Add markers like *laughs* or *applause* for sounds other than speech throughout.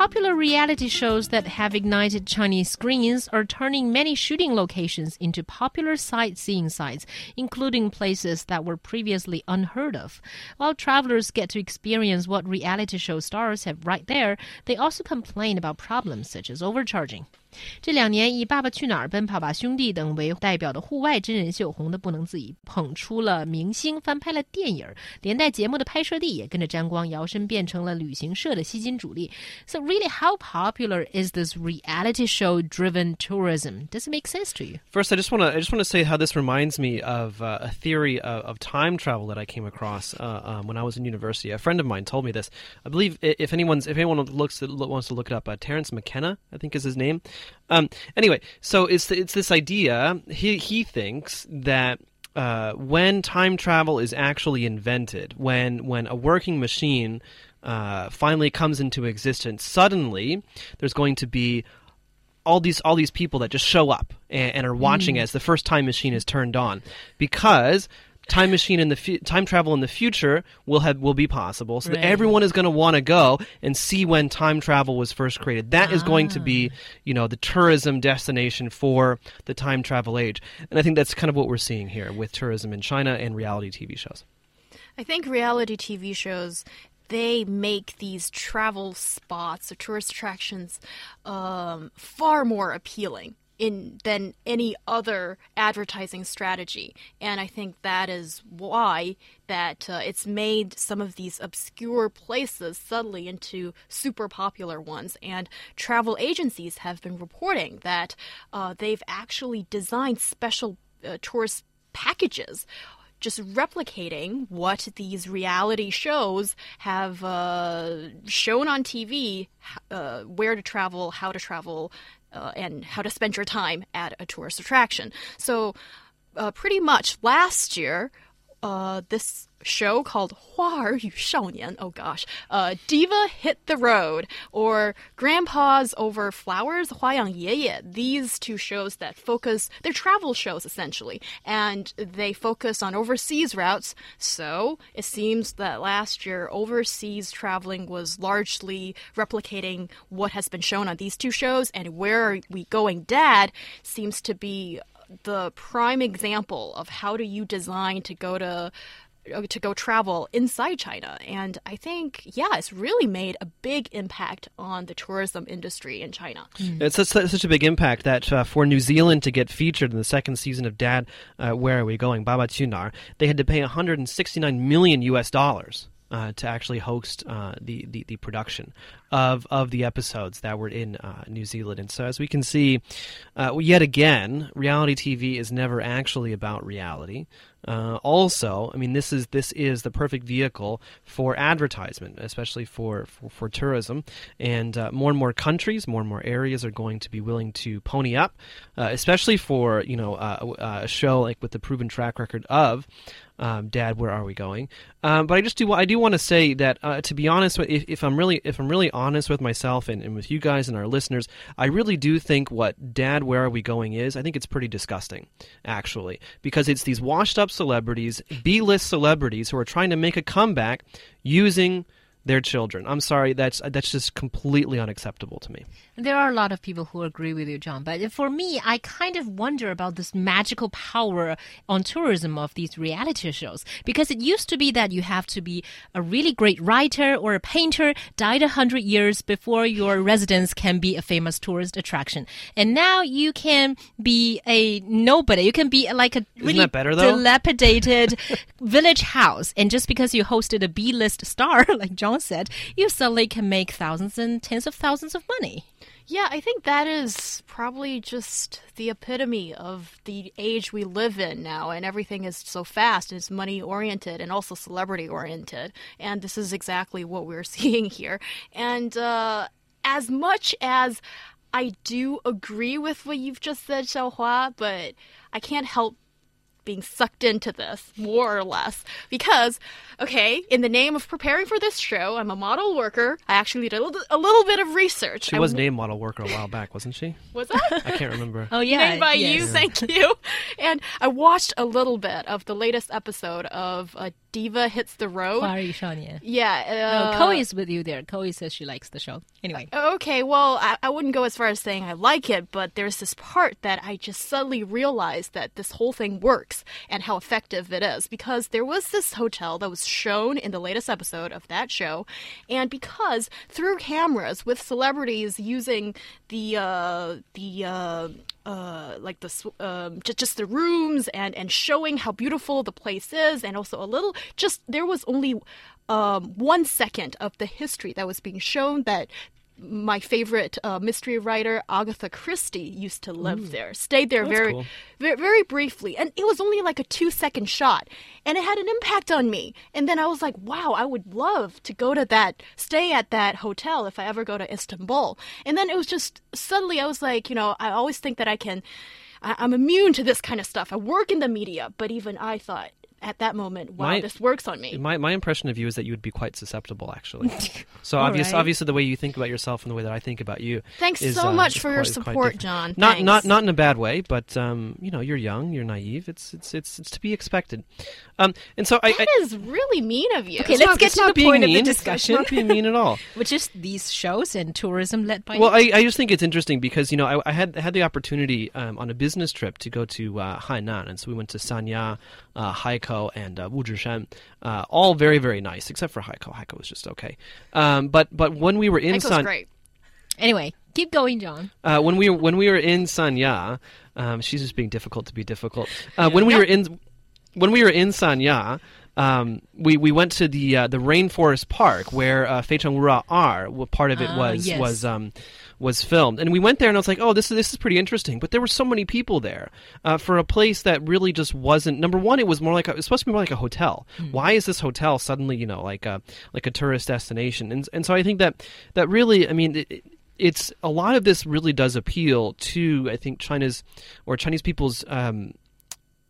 Popular reality shows that have ignited Chinese screens are turning many shooting locations into popular sightseeing sites, including places that were previously unheard of. While travelers get to experience what reality show stars have right there, they also complain about problems such as overcharging. 这两年以《爸爸去哪儿》《奔跑吧兄弟》等为代表的户外真人秀红得不能自已，捧出了明星，翻拍了电影，连带节目的拍摄地也跟着沾光，摇身变成了旅行社的吸金主力。So really, how popular is this reality show-driven tourism? Does it make sense to you? First, I just want to I just want to say how this reminds me of uh, a theory of, of, time travel that I came across uh, um, when I was in university. A friend of mine told me this. I believe if anyone's if anyone looks wants to look it up, uh, Terence McKenna, I think is his name. Um, anyway, so it's it's this idea. He he thinks that uh, when time travel is actually invented, when when a working machine uh, finally comes into existence, suddenly there's going to be all these all these people that just show up and, and are watching mm. as the first time machine is turned on because time machine in the fu- time travel in the future will have will be possible. So right. everyone is going to want to go and see when time travel was first created. That ah. is going to be, ah. you know, the tourism destination for the time travel age. And I think that's kind of what we're seeing here with tourism in China and reality TV shows. I think reality TV shows they make these travel spots or tourist attractions um, far more appealing in than any other advertising strategy. And i think that is why that uh, it's made some of these obscure places suddenly into super popular ones. And travel agencies have been reporting that uh, they've actually designed special uh, tourist packages just replicating what these reality shows have uh, shown on TV, uh, where to travel, how to travel, uh, and how to spend your time at a tourist attraction. So, uh, pretty much last year, uh, this show called Hua Yu Shao Nian. Oh gosh, uh, Diva Hit the Road or Grandpa's Over Flowers, Hua Yang Ye Ye. These two shows that focus, they're travel shows essentially, and they focus on overseas routes. So it seems that last year overseas traveling was largely replicating what has been shown on these two shows, and where are we going, Dad? seems to be the prime example of how do you design to go to uh, to go travel inside China. And I think, yeah, it's really made a big impact on the tourism industry in China. Mm. It's such, such, a big impact that uh, for New Zealand to get featured in the second season of Dad, uh, Where Are We Going? Baba Qu Nar, they had to pay 169 million US dollars. Uh, to actually host uh, the, the, the production of of the episodes that were in uh, New Zealand. And so, as we can see, uh, yet again, reality TV is never actually about reality. Uh, also, I mean, this is this is the perfect vehicle for advertisement, especially for for, for tourism. And uh, more and more countries, more and more areas are going to be willing to pony up, uh, especially for you know uh, uh, a show like with the proven track record of um, Dad, where are we going? Um, but I just do I do want to say that uh, to be honest, if, if, I'm really if I'm really honest with myself and, and with you guys and our listeners, I really do think what Dad, where are we going? is I think it's pretty disgusting, actually, because it's these washed up celebrities, B list celebrities who are trying to make a comeback using their children. I'm sorry, that's that's just completely unacceptable to me. There are a lot of people who agree with you, John, but for me, I kind of wonder about this magical power on tourism of these reality shows because it used to be that you have to be a really great writer or a painter, died a hundred years before your residence can be a famous tourist attraction, and now you can be a nobody. You can be like a really better, dilapidated *laughs* village house, and just because you hosted a B-list star *laughs* like John Said, you suddenly can make thousands and tens of thousands of money. Yeah, I think that is probably just the epitome of the age we live in now, and everything is so fast and it's money oriented and also celebrity oriented. And this is exactly what we're *laughs* seeing here. And uh, as much as I do agree with what you've just said, Xiaohua, but I can't help being sucked into this, more or less. Because, okay, in the name of preparing for this show, I'm a model worker. I actually did a little, a little bit of research. She I was named model worker a while back, wasn't she? was i I can't remember. Oh, yeah. Named by yes. you, yeah. thank you. And I watched a little bit of the latest episode of uh, Diva Hits the Road. Yeah. Uh, oh, Ko is with you there. Ko says she likes the show. Anyway. Uh, okay, well, I, I wouldn't go as far as saying I like it, but there's this part that I just suddenly realized that this whole thing worked works and how effective it is because there was this hotel that was shown in the latest episode of that show, and because through cameras with celebrities using the uh, the uh, uh, like the um, just just the rooms and and showing how beautiful the place is, and also a little just there was only um, one second of the history that was being shown that my favorite uh, mystery writer Agatha Christie used to live there, stayed there very, cool. very, very briefly, and it was only like a two second shot, and it had an impact on me. And then I was like, wow, I would love to go to that, stay at that hotel if I ever go to Istanbul. And then it was just suddenly I was like, you know, I always think that I can, I'm immune to this kind of stuff. I work in the media, but even I thought at that moment, wow, My- this works on me. My my impression of you is that you would be quite susceptible, actually. *laughs* So obvious, right. obviously, the way you think about yourself and the way that I think about you. Thanks is, so uh, much is for your quite- is quite support. John. Not Thanks. not not in a bad way, but um, you know, you're young, you're naive. It's it's it's it's to be expected. Um, and so I. I That is really mean of you. Okay, it's let's not- get to the being point of the mean. Discussion. It's not being mean at all. *laughs* Which is these shows and tourism led by Well, I, I just think it's interesting because you know I, I had had the opportunity um, on a business trip to go to uh, Hainan, and so we went to Sanya, uh, Haikou, and uh. Uh, all very very nice, except for Haikou. Haikou was just okay. Um, but but when we were in Echo's San, great. Anyway, keep going, John. uh, when we were when we were in Sanya, um, she's just being difficult to be difficult. Uh, When we were in when we were in Sanya, um, we we went to the uh, the rainforest park where uh, Feicheng Wurao, well, part of it Ah, was yes. was um, was filmed, and we went there, and I was like, oh, this is this is pretty interesting. But there were so many people there uh, for a place that really just wasn't. Number one, it was more like a, it was supposed to be more like a hotel. Why is this hotel suddenly you know like a like a tourist destination? And and so I think that that really, I mean. It- it's a lot of this really does appeal to I think China's or Chinese people's um,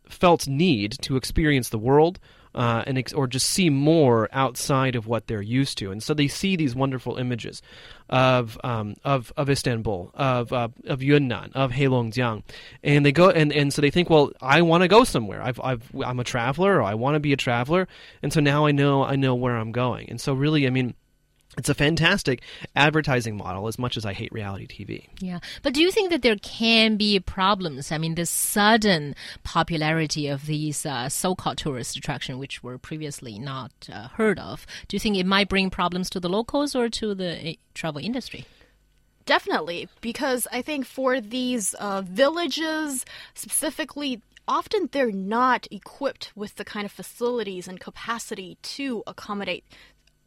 felt need to experience the world uh, and ex- or just see more outside of what they're used to, and so they see these wonderful images of um, of of Istanbul, of uh, of Yunnan, of Heilongjiang, and they go and, and so they think, well, I want to go somewhere. I've, I've I'm a traveler, or I want to be a traveler, and so now I know I know where I'm going, and so really, I mean. It's a fantastic advertising model as much as I hate reality TV. Yeah. But do you think that there can be problems? I mean, the sudden popularity of these uh, so called tourist attractions, which were previously not uh, heard of, do you think it might bring problems to the locals or to the uh, travel industry? Definitely, because I think for these uh, villages specifically, often they're not equipped with the kind of facilities and capacity to accommodate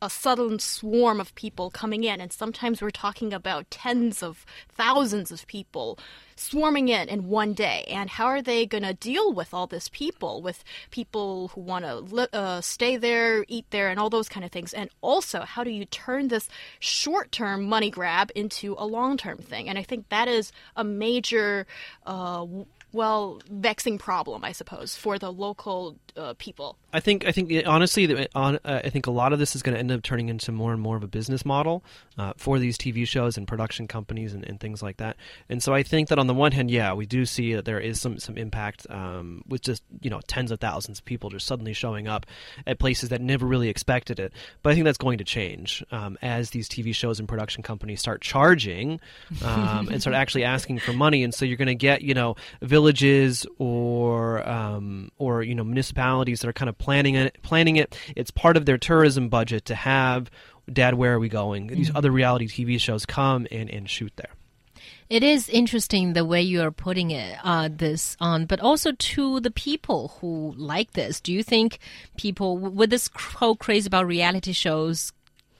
a sudden swarm of people coming in. And sometimes we're talking about tens of thousands of people swarming in in one day. And how are they going to deal with all this people, with people who want to uh, stay there, eat there, and all those kind of things? And also, how do you turn this short term money grab into a long term thing? And I think that is a major. Uh, well, vexing problem, I suppose, for the local uh, people. I think I think honestly, on, uh, I think a lot of this is going to end up turning into more and more of a business model uh, for these TV shows and production companies and, and things like that. And so I think that on the one hand, yeah, we do see that there is some some impact um, with just you know tens of thousands of people just suddenly showing up at places that never really expected it. But I think that's going to change um, as these TV shows and production companies start charging um, and start *laughs* actually asking for money. And so you're going to get you know villages or um, or you know municipalities that are kind of planning it. Planning it. It's part of their tourism budget to have Dad, where are we going? These other reality TV shows come and, and shoot there. It is interesting the way you are putting it, uh, this on, but also to the people who like this. Do you think people, with this whole craze about reality shows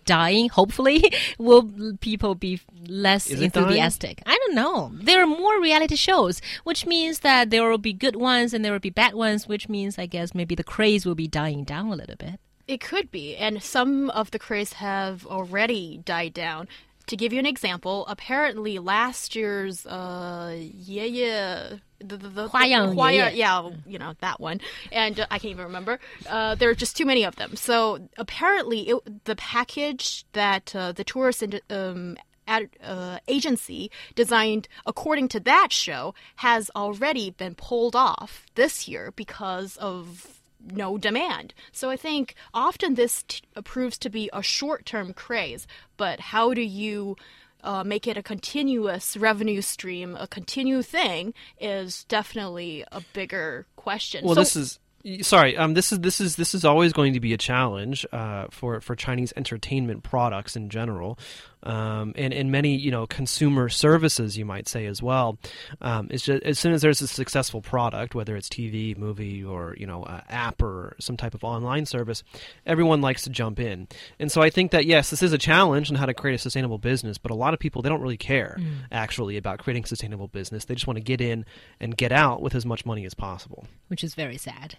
dying, hopefully, *laughs* will people be less Is enthusiastic? I don't know. There are more reality shows, which means that there will be good ones and there will be bad ones, which means, I guess, maybe the craze will be dying down a little bit. It could be, and some of the craze have already died down. To give you an example, apparently last year's uh, yeah yeah the, the, the Huayang, Huayang, yeah, yeah, you know that one, and uh, I can't even remember. Uh, there are just too many of them. So apparently, it, the package that uh, the tourist um, ad, uh, agency designed according to that show has already been pulled off this year because of no demand. So I think often this proves to be a short term craze, but how do you uh, make it a continuous revenue stream, a continue thing, is definitely a bigger question. Well, So- this is sorry. Um, this is this is this is always going to be a challenge uh, for for Chinese entertainment products in general, um, and and many you know consumer services you might say as well. Um, it's just as soon as there's a successful product, whether it's TV, movie, or you know uh, app or some type of online service, everyone likes to jump in. And so I think that yes, this is a challenge on how to create a sustainable business, but a lot of people they don't really care actually about creating sustainable business. They just want to get in and get out with as much money as possible. which is very sad.